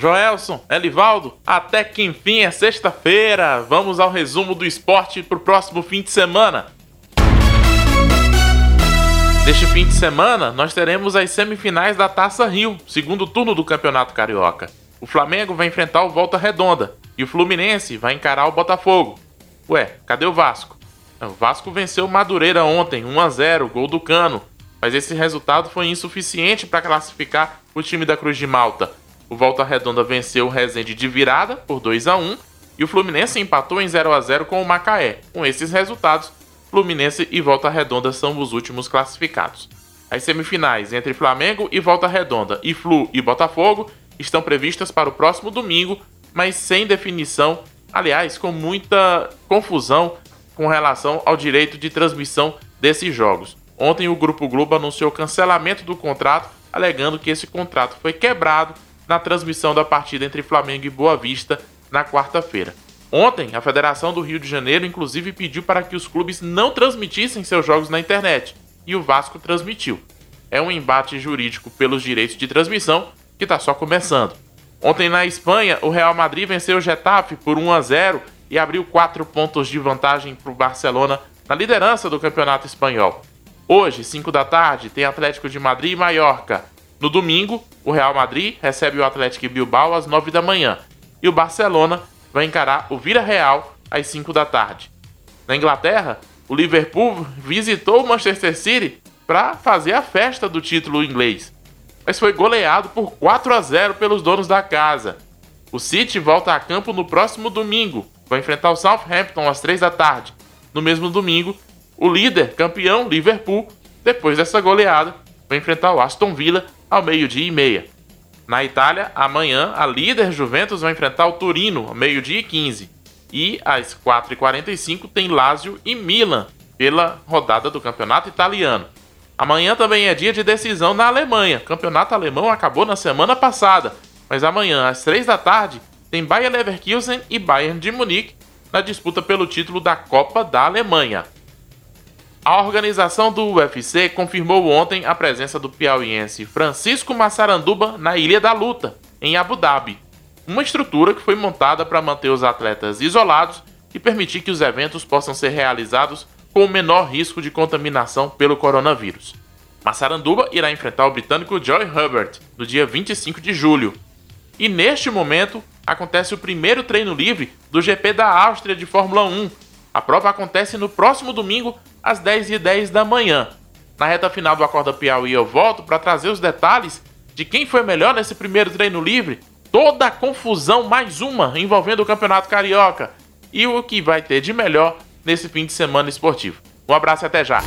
Joelson, Elivaldo, até que enfim é sexta-feira. Vamos ao resumo do esporte pro próximo fim de semana. Neste fim de semana, nós teremos as semifinais da Taça Rio, segundo turno do Campeonato Carioca. O Flamengo vai enfrentar o Volta Redonda e o Fluminense vai encarar o Botafogo. Ué, cadê o Vasco? O Vasco venceu o Madureira ontem, 1 a 0, gol do Cano, mas esse resultado foi insuficiente para classificar o time da Cruz de Malta. O Volta Redonda venceu o Resende de virada por 2 a 1 e o Fluminense empatou em 0 a 0 com o Macaé. Com esses resultados, Fluminense e Volta Redonda são os últimos classificados. As semifinais entre Flamengo e Volta Redonda e Flu e Botafogo estão previstas para o próximo domingo, mas sem definição, aliás, com muita confusão com relação ao direito de transmissão desses jogos. Ontem o Grupo Globo anunciou cancelamento do contrato, alegando que esse contrato foi quebrado na transmissão da partida entre Flamengo e Boa Vista na quarta-feira. Ontem, a Federação do Rio de Janeiro inclusive pediu para que os clubes não transmitissem seus jogos na internet, e o Vasco transmitiu. É um embate jurídico pelos direitos de transmissão que está só começando. Ontem na Espanha, o Real Madrid venceu o Getafe por 1 a 0 e abriu 4 pontos de vantagem para o Barcelona na liderança do campeonato espanhol. Hoje, 5 da tarde, tem Atlético de Madrid e Mallorca. No domingo, o Real Madrid recebe o Atlético Bilbao às 9 da manhã e o Barcelona vai encarar o Vila Real às 5 da tarde. Na Inglaterra, o Liverpool visitou o Manchester City para fazer a festa do título inglês, mas foi goleado por 4 a 0 pelos donos da casa. O City volta a campo no próximo domingo, vai enfrentar o Southampton às 3 da tarde. No mesmo domingo, o líder, campeão Liverpool, depois dessa goleada, vai enfrentar o Aston Villa ao meio-dia e meia. Na Itália, amanhã, a líder Juventus vai enfrentar o Turino, ao meio-dia e 15. E às 4h45 tem Lazio e Milan, pela rodada do campeonato italiano. Amanhã também é dia de decisão na Alemanha. O campeonato alemão acabou na semana passada, mas amanhã, às 3 da tarde, tem Bayer Leverkusen e Bayern de Munique na disputa pelo título da Copa da Alemanha. A organização do UFC confirmou ontem a presença do piauiense Francisco Massaranduba na Ilha da Luta, em Abu Dhabi, uma estrutura que foi montada para manter os atletas isolados e permitir que os eventos possam ser realizados com o menor risco de contaminação pelo coronavírus. Massaranduba irá enfrentar o britânico Joy Herbert no dia 25 de julho. E neste momento acontece o primeiro treino livre do GP da Áustria de Fórmula 1. A prova acontece no próximo domingo às 10h10 da manhã. Na reta final do Acorda Piauí eu volto para trazer os detalhes de quem foi melhor nesse primeiro treino livre, toda a confusão mais uma envolvendo o Campeonato Carioca e o que vai ter de melhor nesse fim de semana esportivo. Um abraço e até já!